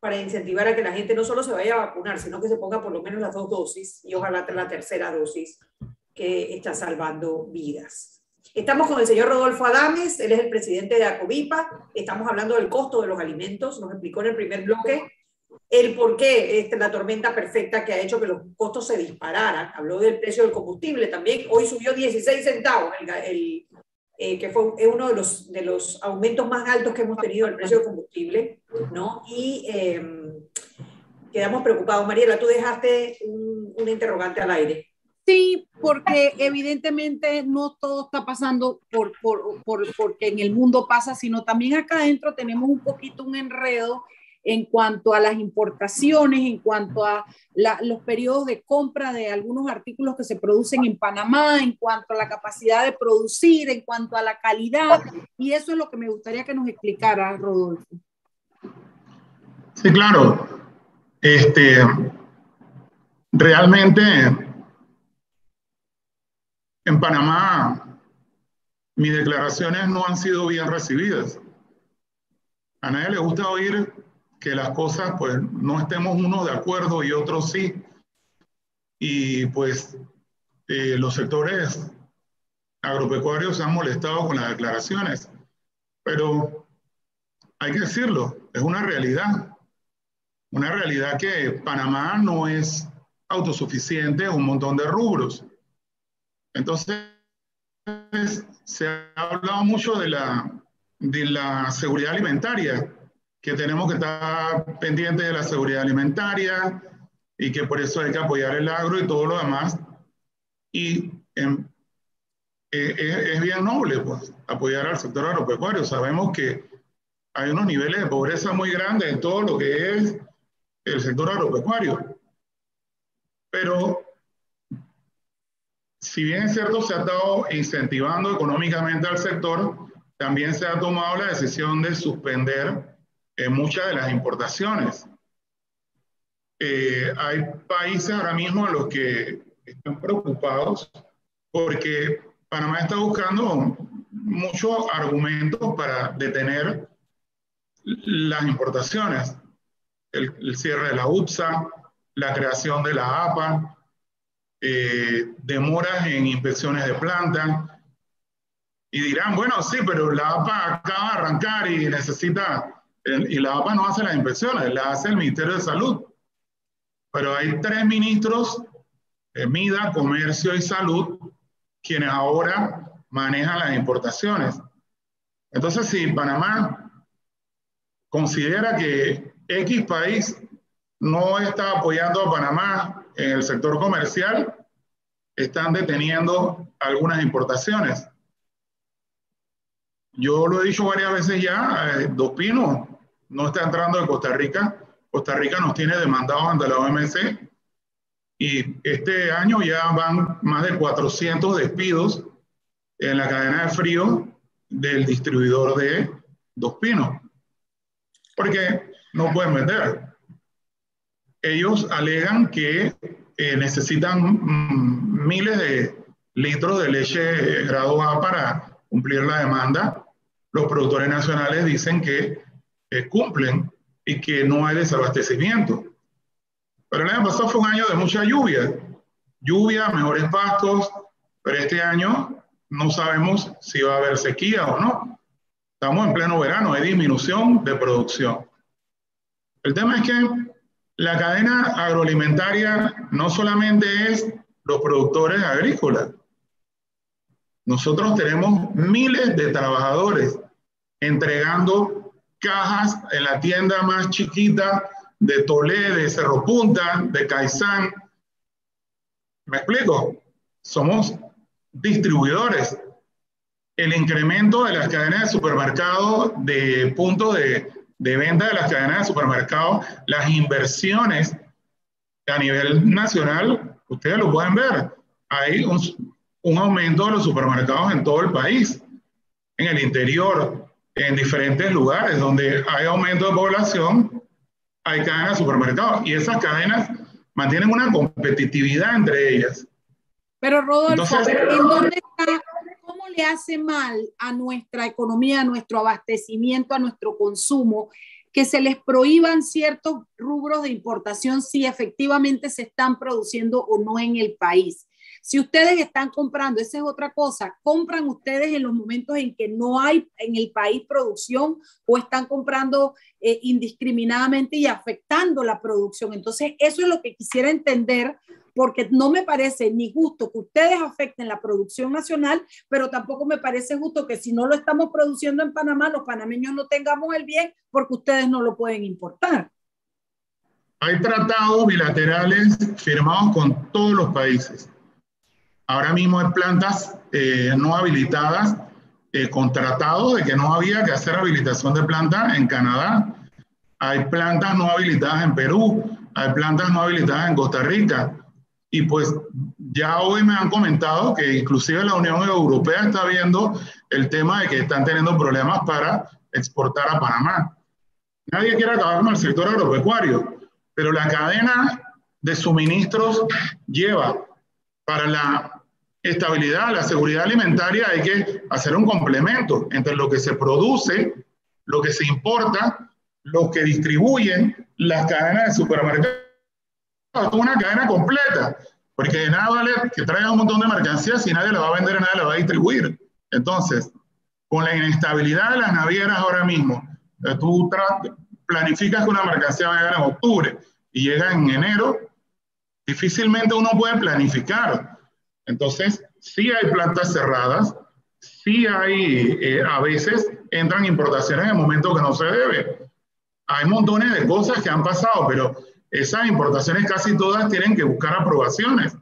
para incentivar a que la gente no solo se vaya a vacunar, sino que se ponga por lo menos las dos dosis y ojalá la tercera dosis que está salvando vidas. Estamos con el señor Rodolfo Adames, él es el presidente de ACOVIPA, estamos hablando del costo de los alimentos, nos explicó en el primer bloque el por qué esta, la tormenta perfecta que ha hecho que los costos se dispararan, habló del precio del combustible también, hoy subió 16 centavos, el, el eh, que fue uno de los, de los aumentos más altos que hemos tenido el precio del combustible, ¿no? Y eh, quedamos preocupados. Mariela, tú dejaste un, un interrogante al aire. Sí, porque evidentemente no todo está pasando por, por, por, porque en el mundo pasa, sino también acá adentro tenemos un poquito un enredo en cuanto a las importaciones, en cuanto a los periodos de compra de algunos artículos que se producen en Panamá, en cuanto a la capacidad de producir, en cuanto a la calidad. Y eso es lo que me gustaría que nos explicara, Rodolfo. Sí, claro. Este, realmente en Panamá, mis declaraciones no han sido bien recibidas. A nadie le gusta oír que las cosas, pues, no estemos unos de acuerdo y otros sí. Y pues eh, los sectores agropecuarios se han molestado con las declaraciones, pero hay que decirlo, es una realidad. Una realidad que Panamá no es autosuficiente en un montón de rubros. Entonces, se ha hablado mucho de la, de la seguridad alimentaria, que tenemos que estar pendientes de la seguridad alimentaria y que por eso hay que apoyar el agro y todo lo demás. Y en, eh, es, bien noble pues, apoyar al sector agropecuario. Sabemos que hay unos niveles de pobreza muy grandes en todo lo que es el sector agropecuario. Pero si bien es cierto, se ha estado incentivando económicamente al sector, también se ha tomado la decisión de suspender eh, muchas de las importaciones. Eh, hay países ahora mismo en los que están preocupados porque Panamá está buscando muchos argumentos para detener las importaciones. El, el cierre de la UPSA, la creación de la APA, eh, demoras en inspecciones de planta. Y dirán, bueno, sí, pero la APA acaba de arrancar y necesita, y la APA no hace las inspecciones, la hace el Ministerio de Salud. Pero hay tres ministros, eh, MIDA, Comercio y Salud, quienes ahora manejan las importaciones. Entonces, si Panamá considera que X país no está apoyando a Panamá en el sector comercial, están deteniendo algunas importaciones. Yo lo he dicho varias veces ya, eh, Dos Pinos no está entrando en Costa Rica. Costa Rica nos tiene demandados ante la OMC y este año ya van más de 400 despidos en la cadena de frío del distribuidor de Dos Pinos. Porque no pueden vender ellos alegan que eh, necesitan mm, miles de litros de leche grado A para cumplir la demanda. Los productores nacionales dicen que eh, cumplen y que no hay desabastecimiento. Pero el año pasado fue un año de mucha lluvia. Lluvia, mejores pastos, pero este año no sabemos si va a haber sequía o no. Estamos en pleno verano, hay disminución de producción. El tema es que la cadena agroalimentaria no solamente es los productores agrícolas. Nosotros tenemos miles de trabajadores entregando cajas en la tienda más chiquita de Toledo, de Cerro Punta, de Caizán. ¿Me explico? Somos distribuidores. El incremento de las cadenas de supermercados, de puntos de, de venta de las cadenas de supermercados, las inversiones a nivel nacional, ustedes lo pueden ver. Hay un, un aumento de los supermercados en todo el país, en el interior, en diferentes lugares donde hay aumento de población, hay cadenas de supermercados y esas cadenas mantienen una competitividad entre ellas. Pero Rodolfo, ¿en dónde está, ¿cómo hace mal a nuestra economía, a nuestro abastecimiento, a nuestro consumo, que se les prohíban ciertos rubros de importación si efectivamente se están produciendo o no en el país? Si ustedes están comprando, esa es otra cosa, compran ustedes en los momentos en que no hay en el país producción o están comprando eh, indiscriminadamente y afectando la producción. Entonces, eso es lo que quisiera entender porque no me parece ni justo que ustedes afecten la producción nacional, pero tampoco me parece justo que si no lo estamos produciendo en Panamá, los panameños no tengamos el bien porque ustedes no lo pueden importar. Hay tratados bilaterales firmados con todos los países. Ahora mismo hay plantas eh, no habilitadas, eh, de que no había que hacer habilitación de planta en Canadá. Hay plantas no habilitadas en Perú, hay plantas no habilitadas en Costa Rica. Y pues ya hoy me han comentado que inclusive la Unión Europea está viendo el tema de que están teniendo problemas para exportar a Panamá. Nadie quiere acabar con el sector agropecuario, pero la cadena de suministros lleva para la estabilidad, la seguridad alimentaria, hay que hacer un complemento entre lo que se produce, lo que se importa, lo que distribuyen las cadenas de supermercados. Una cadena completa, porque de nada vale que traiga un montón de mercancías si nadie la va a vender, nadie la va a distribuir. Entonces, con la inestabilidad de las navieras ahora mismo, eh, tú planificas que una mercancía va a llegar en octubre y llega en enero, difícilmente uno puede planificar entonces, sí hay plantas cerradas, sí hay, eh, a veces entran importaciones en el momento que no se debe. Hay montones de cosas que han pasado, pero esas importaciones casi todas tienen que buscar aprobaciones.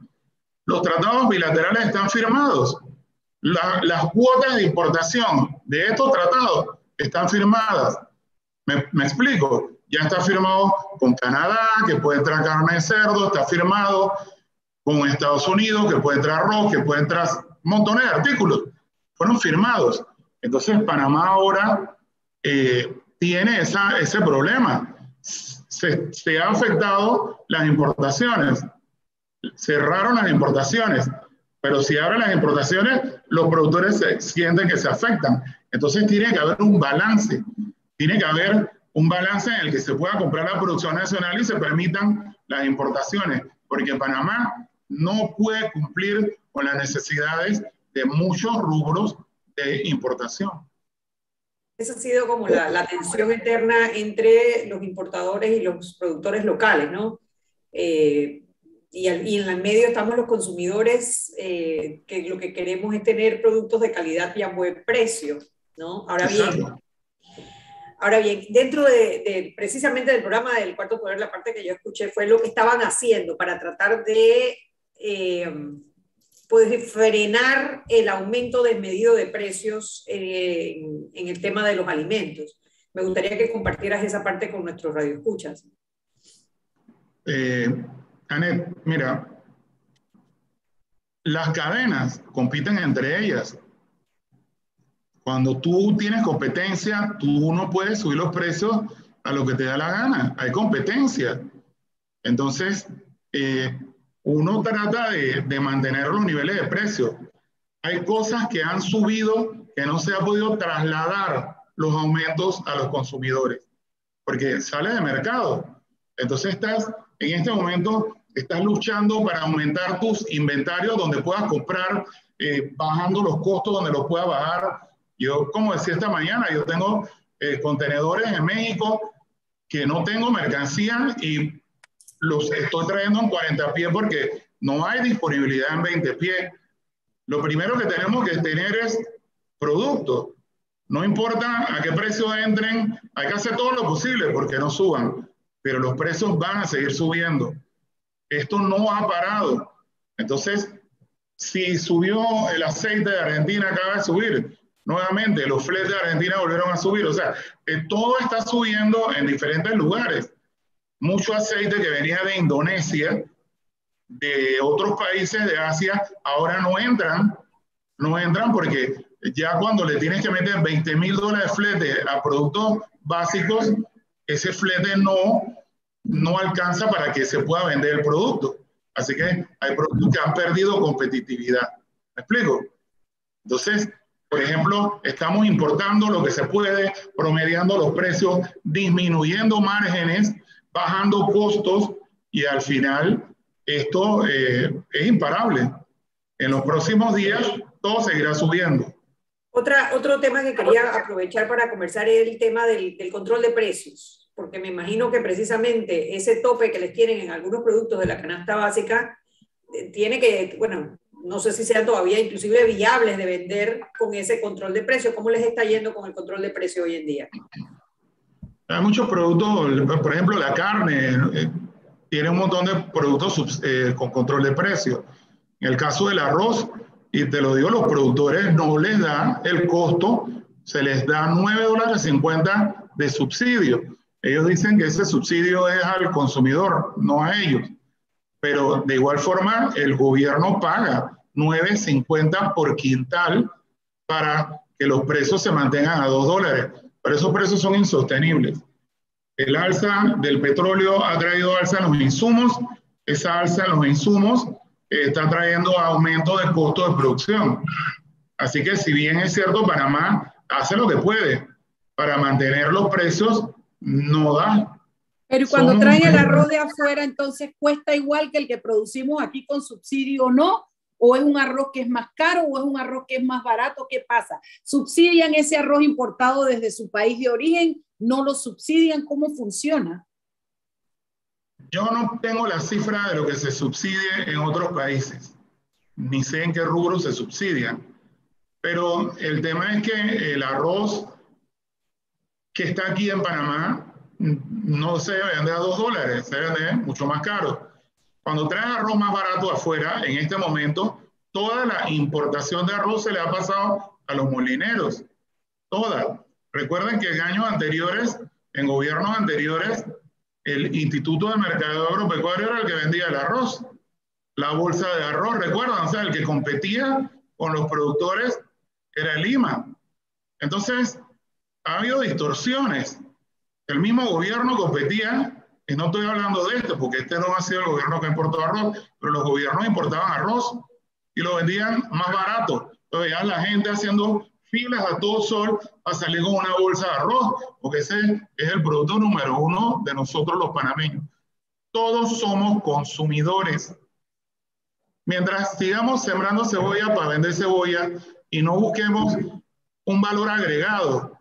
Los tratados bilaterales están firmados. las cuotas de importación de estos tratados están firmadas. Me, explico. Ya está firmado con Canadá, que puede entrar carne de cerdo, está firmado con Estados Unidos, que puede entrar arroz, que puede entrar montones de artículos. Fueron firmados. Entonces Panamá ahora eh, tiene ese problema. Se, se ha afectado las importaciones. Cerraron las importaciones. Pero si abren las importaciones, los productores se, sienten que se afectan. Entonces tiene que haber un balance. Tiene que haber un balance en el que se pueda comprar la producción nacional y se permitan las importaciones. Porque Panamá no puede cumplir con las necesidades de muchos rubros de importación. Esa ha sido como la, tensión eterna entre los importadores y los productores locales, ¿no? Eh, y, en el medio estamos los consumidores eh, que lo que queremos es tener productos de calidad y a buen precio, ¿no? Ahora bien, ahora bien, dentro de, precisamente del programa del Cuarto Poder, la parte que yo escuché fue lo que estaban haciendo para tratar de eh, pues, frenar el aumento desmedido de precios eh, en, el tema de los alimentos. Me gustaría que compartieras esa parte con nuestros radioescuchas. Eh, Anet, mira, las cadenas compiten entre ellas. Cuando tú tienes competencia, tú no puedes subir los precios a lo que te da la gana. Hay competencia. Entonces, eh, uno trata de, de, mantener los niveles de precio. Hay cosas que han subido que no se ha podido trasladar los aumentos a los consumidores, porque sale de mercado. Entonces estás, en este momento, estás luchando para aumentar tus inventarios donde puedas comprar, eh, bajando los costos donde los puedas bajar. Yo, como decía esta mañana, yo tengo eh, contenedores en México que no tengo mercancía y los estoy trayendo en 40 pies porque no hay disponibilidad en 20 pies. lo primero que tenemos que tener es producto. No importa a qué precio entren, hay que hacer todo lo posible porque no suban, pero los precios van a seguir subiendo. Esto no ha parado. Entonces, si subió el aceite de Argentina, acaba de subir. Nuevamente, los fletes de Argentina volvieron a subir. O sea, eh, todo está subiendo en diferentes lugares. Mucho aceite que venía de Indonesia, de otros países de Asia, ahora no entran. No entran porque ya cuando le tienes que meter 20 mil dólares de flete a productos básicos, ese flete no, no alcanza para que se pueda vender el producto. Así que hay productos que han perdido competitividad. ¿Me explico? Entonces, por ejemplo, estamos importando lo que se puede, promediando los precios, disminuyendo márgenes, bajando costos y al final esto eh, es imparable. En los próximos días todo seguirá subiendo. Otra, otro tema que quería aprovechar para conversar es el tema del, del control de precios porque me imagino que precisamente ese tope que les tienen en algunos productos de la canasta básica eh, tiene que, bueno, no sé si sean todavía inclusive viables de vender con ese control de precio. ¿Cómo les está yendo con el control de precio hoy en día? Hay muchos productos, por ejemplo, la carne eh, tiene un montón de productos eh, con control de precio. En el caso del arroz, y te lo digo, los productores no les da el costo, se les da 9 dólares 50 de subsidio. Ellos dicen que ese subsidio es al consumidor, no a ellos. Pero de igual forma, el gobierno paga 9.50 por quintal para que los precios se mantengan a 2 dólares. Pero esos precios son insostenibles. El alza del petróleo ha traído alza en los insumos. Esa alza en los insumos está trayendo aumento de costo de producción. Así que si bien es cierto, Panamá hace lo que puede para mantener los precios no da. Pero cuando traen el arroz de afuera, entonces cuesta igual que el que producimos aquí con subsidio o no, o es un arroz que es más caro o es un arroz que es más barato, ¿qué pasa? ¿Subsidian ese arroz importado desde su país de origen? ¿No lo subsidian? ¿Cómo funciona? Yo no tengo la cifra de lo que se subsidia en otros países, ni sé en qué rubro se subsidian, pero el tema es que el arroz que está aquí en Panamá no se vende a dos dólares, se vende mucho más caro. Cuando traen arroz más barato afuera, en este momento, toda la importación de arroz se le ha pasado a los molineros. Toda. Recuerden que en años anteriores, en gobiernos anteriores, el Instituto de Mercado Agropecuario era el que vendía el arroz. La bolsa de arroz, recuerdan, o sea, el que competía con los productores era Lima. Entonces, ha habido distorsiones. El mismo gobierno competía, y no estoy hablando de esto, porque este no ha sido el gobierno que importó arroz, pero los gobiernos importaban arroz y lo vendían más barato. Entonces ya la gente haciendo filas a todo sol para salir con una bolsa de arroz, porque ese es el producto número uno de nosotros los panameños. Todos somos consumidores. Mientras sigamos sembrando cebolla para vender cebolla y no busquemos un valor agregado,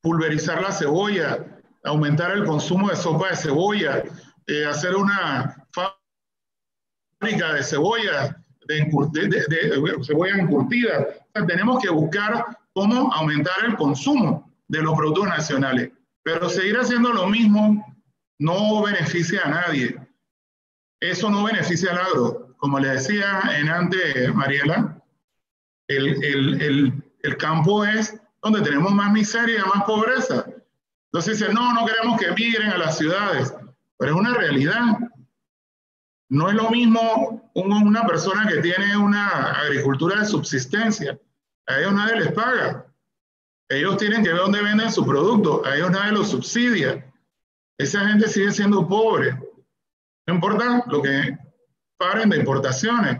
pulverizar la cebolla, aumentar el consumo de sopa de cebolla, eh, hacer una fábrica de cebolla, de, cebolla encurtida. tenemos que buscar cómo aumentar el consumo de los productos nacionales. Pero seguir haciendo lo mismo no beneficia a nadie. Eso no beneficia al agro. Como le decía en antes, Mariela, el, el, el campo es donde tenemos más miseria, más pobreza. Entonces dicen, no, no queremos que migren a las ciudades, pero es una realidad. No es lo mismo una persona que tiene una agricultura de subsistencia. A ellos nadie les paga. Ellos tienen que ver dónde venden su producto. A ellos nadie los subsidia. Esa gente sigue siendo pobre. No importa lo que paren de importaciones.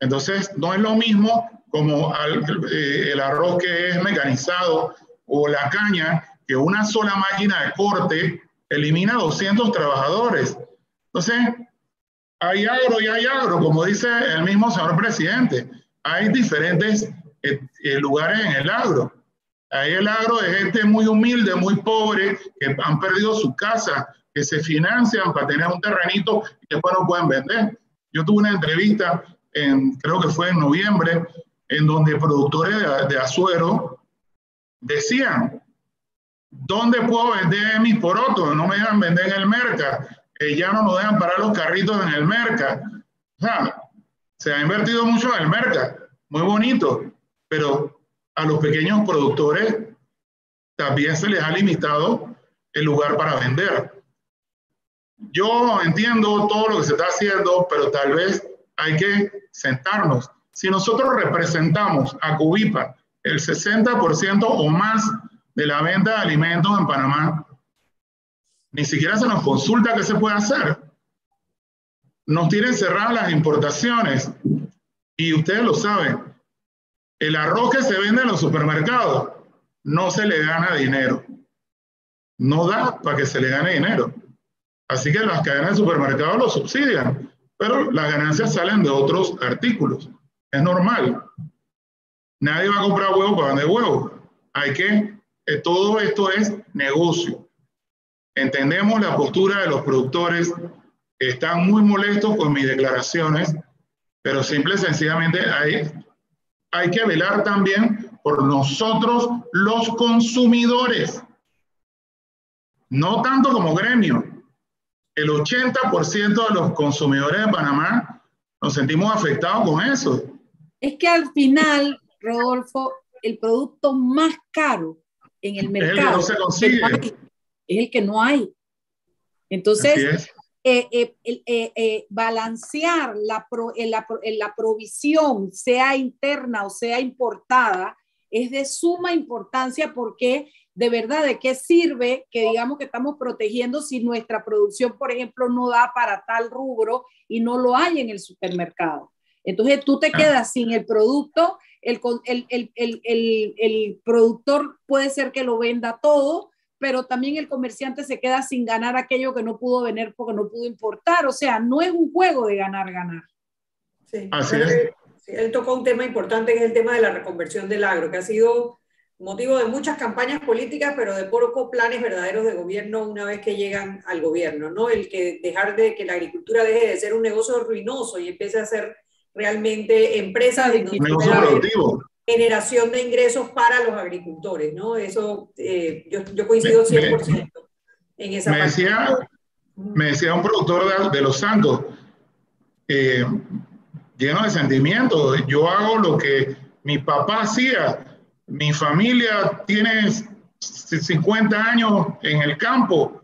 Entonces, no es lo mismo como eh, el arroz que es mecanizado o la caña, que una sola máquina de corte elimina 200 trabajadores. Entonces, hay agro y hay agro, como dice el mismo señor presidente. Hay diferentes eh, eh, lugares en el agro. Ahí el agro de gente muy humilde, muy pobre, que han perdido su casa, que se financian para tener un terrenito y después no pueden vender. Yo tuve una entrevista en, creo que fue en noviembre, en donde productores de, de azuero decían, ¿dónde puedo vender mis porotos? No me dejan vender en el mercado, eh, ya no nos dejan parar los carritos en el mercado. O sea, se ha invertido mucho en el mercado, muy bonito, pero a los pequeños productores también se les ha limitado el lugar para vender. Yo entiendo todo lo que se está haciendo, pero tal vez hay que sentarnos. Si nosotros representamos a Cubipa el 60% o más de la venta de alimentos en Panamá, ni siquiera se nos consulta qué se puede hacer. Nos tienen cerradas las importaciones y ustedes lo saben. El arroz que se vende en los supermercados no se le gana dinero. No da para que se le gane dinero. Así que las cadenas de supermercados lo subsidian, pero las ganancias salen de otros artículos. Es normal. Nadie va a comprar huevo para vender huevo. Hay que, todo esto es negocio. Entendemos la postura de los productores, están muy molestos con mis declaraciones, pero simple y sencillamente hay, hay que velar también por nosotros los consumidores, no tanto como gremio. El 80% de los consumidores de Panamá nos sentimos afectados con eso. Es que al final, Rodolfo, el producto más caro en el mercado es el que no se consigue. Es el que no hay. Entonces, eh, eh, eh, balancear la, la, la provisión, sea interna o sea importada, es de suma importancia porque de verdad, ¿de qué sirve que digamos que estamos protegiendo si nuestra producción, por ejemplo, no da para tal rubro y no lo hay en el supermercado? Entonces tú te quedas sin el producto, el, el, el, el, productor puede ser que lo venda todo, pero también el comerciante se queda sin ganar aquello que no pudo vender porque no pudo importar. O sea, no es un juego de ganar, ganar. Sí, Así es. él tocó un tema importante que es el tema de la reconversión del agro, que ha sido motivo de muchas campañas políticas, pero de pocos planes verdaderos de gobierno una vez que llegan al gobierno, ¿no? El que dejar de que la agricultura deje de ser un negocio ruinoso y empiece a ser realmente empresa de generación de ingresos para los agricultores, ¿no? Eso eh, yo, yo, coincido 100% en esa me decía, me decía un productor de, Los Santos, eh, lleno de sentimientos, yo hago lo que mi papá hacía, mi familia tiene 50 años en el campo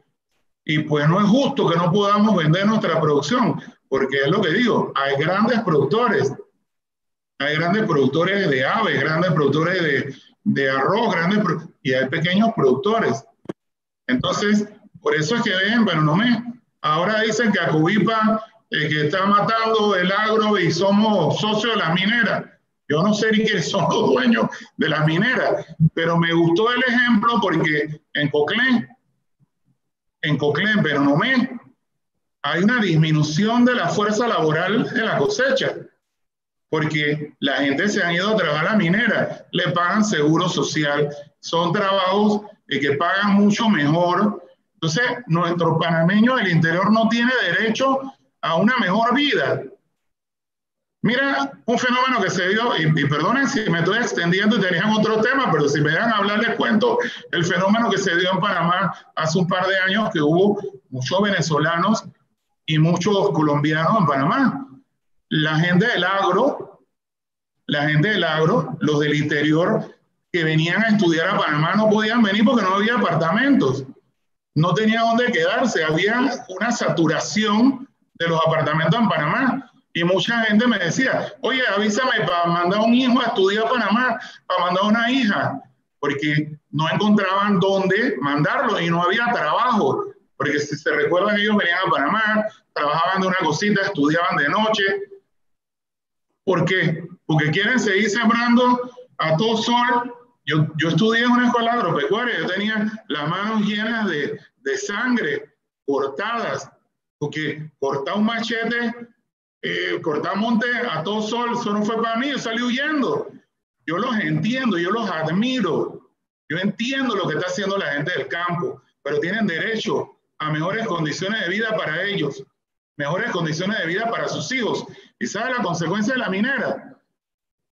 y pues no es justo que no podamos vender nuestra producción, porque es lo que digo, hay grandes productores, hay grandes productores de aves, grandes productores de, de arroz, grandes y hay pequeños productores. Entonces, por eso es que ven, pero no me, ahora dicen que Acubipa eh, que está matando el agro y somos socios de la minera. Yo no sé ni quiénes son los dueños de las mineras, pero me gustó el ejemplo porque en Coclén, en Coclén, pero no me, hay una disminución de la fuerza laboral en la cosecha, porque la gente se ha ido a trabajar a la minera, le pagan seguro social, son trabajos que pagan mucho mejor. Entonces, nuestro panameño del interior no tiene derecho a una mejor vida. Mira, un fenómeno que se dio, y, perdonen si me estoy extendiendo y tenían otro tema, pero si me dejan hablar les cuento el fenómeno que se dio en Panamá hace un par de años que hubo muchos venezolanos y muchos colombianos en Panamá. La gente del agro, la gente del agro, los del interior que venían a estudiar a Panamá no podían venir porque no había apartamentos, no tenían dónde quedarse, había una saturación de los apartamentos en Panamá y mucha gente me decía, oye, avísame para mandar un hijo a estudiar a Panamá, para mandar una hija, porque no encontraban dónde mandarlo y no había trabajo. Porque si se recuerdan, ellos venían a Panamá, trabajaban de una cosita, estudiaban de noche. ¿Por qué? Porque quieren seguir sembrando a todo sol. Yo, yo estudié en una escuela agropecuaria, yo tenía las manos llenas de, de sangre, cortadas, porque cortar un machete eh, monte a todo sol, eso no fue para mí, yo salí huyendo. Yo los entiendo, yo los admiro. Yo entiendo lo que está haciendo la gente del campo, pero tienen derecho a mejores condiciones de vida para ellos, mejores condiciones de vida para sus hijos. ¿Y sabe la consecuencia de la minera?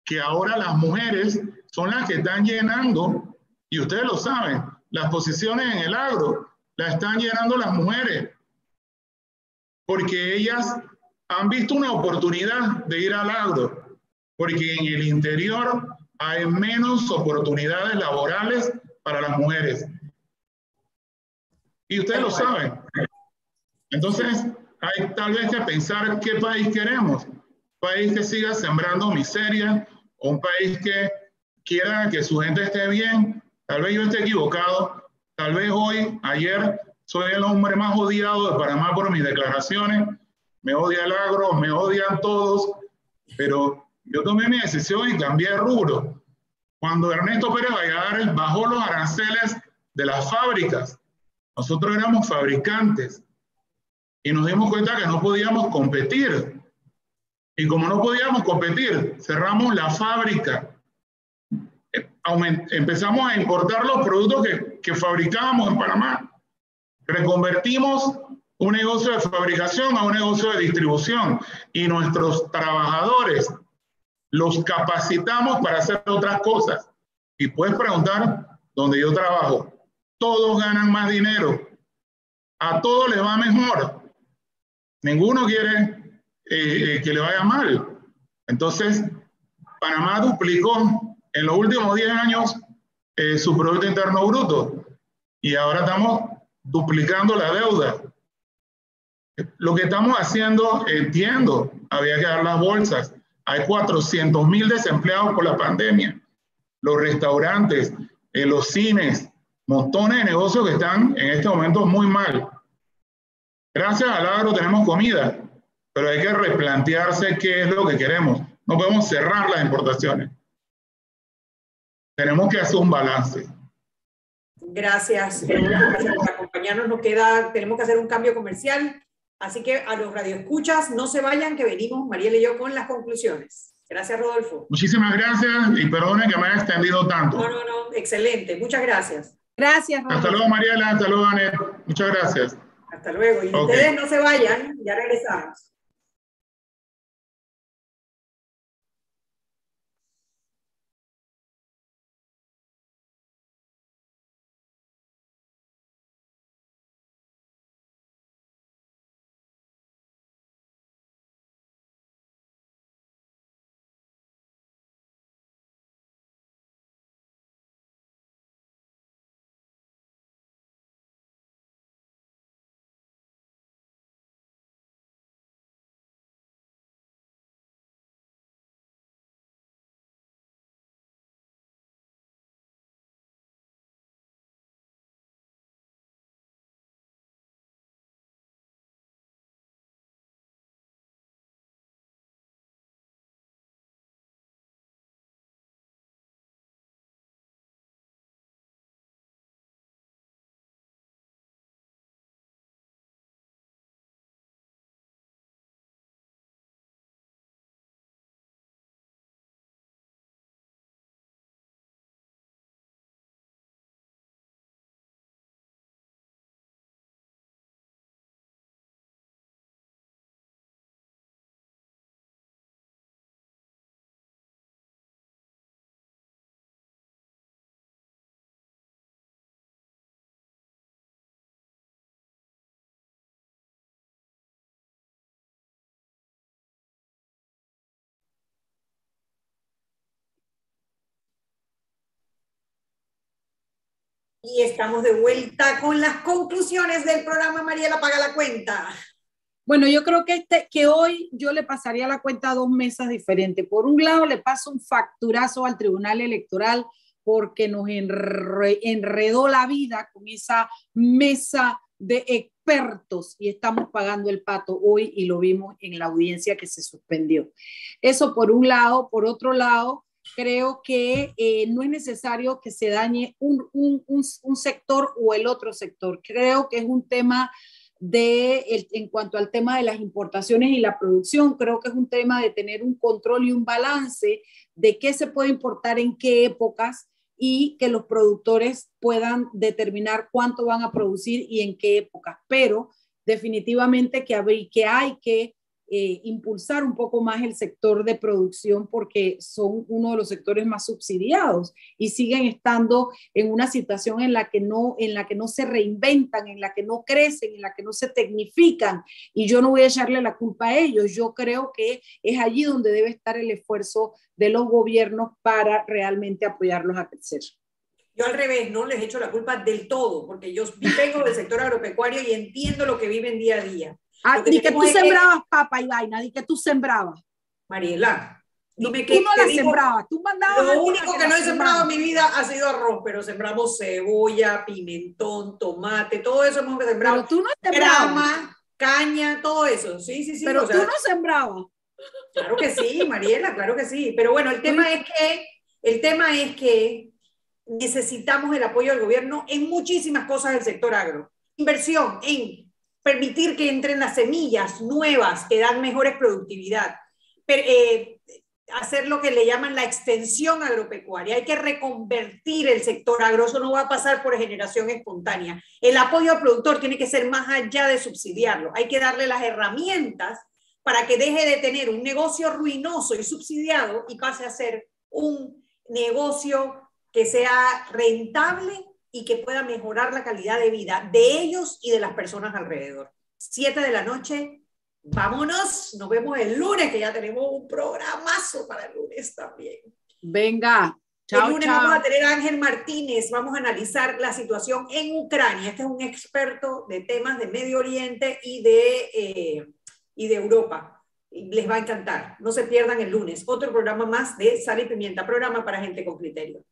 Que ahora las mujeres son las que están llenando, y ustedes lo saben, las posiciones en el agro las están llenando las mujeres, porque ellas han visto una oportunidad de ir al agro, porque en el interior hay menos oportunidades laborales para las mujeres. Y ustedes lo saben. Entonces, hay tal vez que pensar qué país queremos. Un país que siga sembrando miseria o un país que quiera que su gente esté bien. Tal vez yo esté equivocado. Tal vez hoy, ayer, soy el hombre más odiado de Panamá por mis declaraciones. Me odia el agro, me odian todos, pero yo tomé mi decisión y cambié de rubro. Cuando Ernesto Pérez Valladares bajó los aranceles de las fábricas, nosotros éramos fabricantes y nos dimos cuenta que no podíamos competir. Y como no podíamos competir, cerramos la fábrica. Empezamos a importar los productos que, que fabricábamos en Panamá. Reconvertimos un negocio de fabricación a un negocio de distribución y nuestros trabajadores los capacitamos para hacer otras cosas. Y puedes preguntar dónde yo trabajo. Todos ganan más dinero. A todos les va mejor. Ninguno quiere eh, eh, que le vaya mal. Entonces, Panamá duplicó en los últimos 10 años eh, su Producto Interno Bruto y ahora estamos duplicando la deuda. Lo que estamos haciendo, entiendo, había que dar las bolsas. Hay 400 mil desempleados por la pandemia. Los restaurantes, los cines, montones de negocios que están en este momento muy mal. Gracias al agro tenemos comida, pero hay que replantearse qué es lo que queremos. No podemos cerrar las importaciones. Tenemos que hacer un balance. Gracias, gracias por acompañarnos. Nos queda, tenemos que hacer un cambio comercial. Así que a los radioescuchas, no se vayan, que venimos, Mariela y yo, con las conclusiones. Gracias, Rodolfo. Muchísimas gracias y perdone que me haya extendido tanto. No, no, no, excelente. Muchas gracias. Gracias. Hasta luego, Mariela. Hasta luego, Anet. Muchas gracias. Hasta luego. Y ustedes no se vayan, ya regresamos. Y estamos de vuelta con las conclusiones del programa Mariela Paga la Cuenta. Bueno, yo creo que, este, que hoy yo le pasaría la cuenta a dos mesas diferentes. Por un lado, le paso un facturazo al Tribunal Electoral porque nos enredó la vida con esa mesa de expertos y estamos pagando el pato hoy y lo vimos en la audiencia que se suspendió. Eso por un lado. Por otro lado, creo que eh, no es necesario que se dañe un, un, un, sector o el otro sector. Creo que es un tema de, el, en cuanto al tema de las importaciones y la producción, creo que es un tema de tener un control y un balance de qué se puede importar en qué épocas y que los productores puedan determinar cuánto van a producir y en qué épocas. Pero definitivamente que hay que eh, impulsar un poco más el sector de producción porque son uno de los sectores más subsidiados y siguen estando en una situación en la que no en la que no se reinventan, en la que no crecen, en la que no se tecnifican y yo no voy a echarle la culpa a ellos, yo creo que es allí donde debe estar el esfuerzo de los gobiernos para realmente apoyarlos a crecer. Yo al revés, no les echo la culpa del todo, porque yo vengo del sector agropecuario y entiendo lo que viven día a día. Ah, di que tú sembrabas papa y vaina, di que tú sembrabas. Mariela, dime que, tú no la sembrabas, tú mandabas. Lo único que, no he sembrado en mi vida ha sido arroz, pero sembramos cebolla, pimentón, tomate, todo eso hemos sembrado. Pero tú no sembrabas. Grama, caña, todo eso. Sí, sí, sí. Pero tú no sembrabas. Claro que sí, Mariela, claro que sí. Pero bueno, el tema es que, el tema es que necesitamos el apoyo del gobierno en muchísimas cosas del sector agro. Inversión en permitir que entren las semillas nuevas que dan mejores productividad, eh, hacer lo que le llaman la extensión agropecuaria. Hay que reconvertir el sector agro, eso no va a pasar por generación espontánea. El apoyo al productor tiene que ser más allá de subsidiarlo, hay que darle las herramientas para que deje de tener un negocio ruinoso y subsidiado y pase a ser un negocio que sea rentable y que pueda mejorar la calidad de vida de ellos y de las personas alrededor. Siete de la noche, vámonos, nos vemos el lunes, que ya tenemos un programazo para el lunes también. Venga, chao. El lunes vamos a tener a Ángel Martínez, vamos a analizar la situación en Ucrania. Este es un experto de temas de Medio Oriente y de, eh, y de Europa. Les va a encantar. No se pierdan el lunes. Otro programa más de Sal y Pimienta, programa para gente con criterio.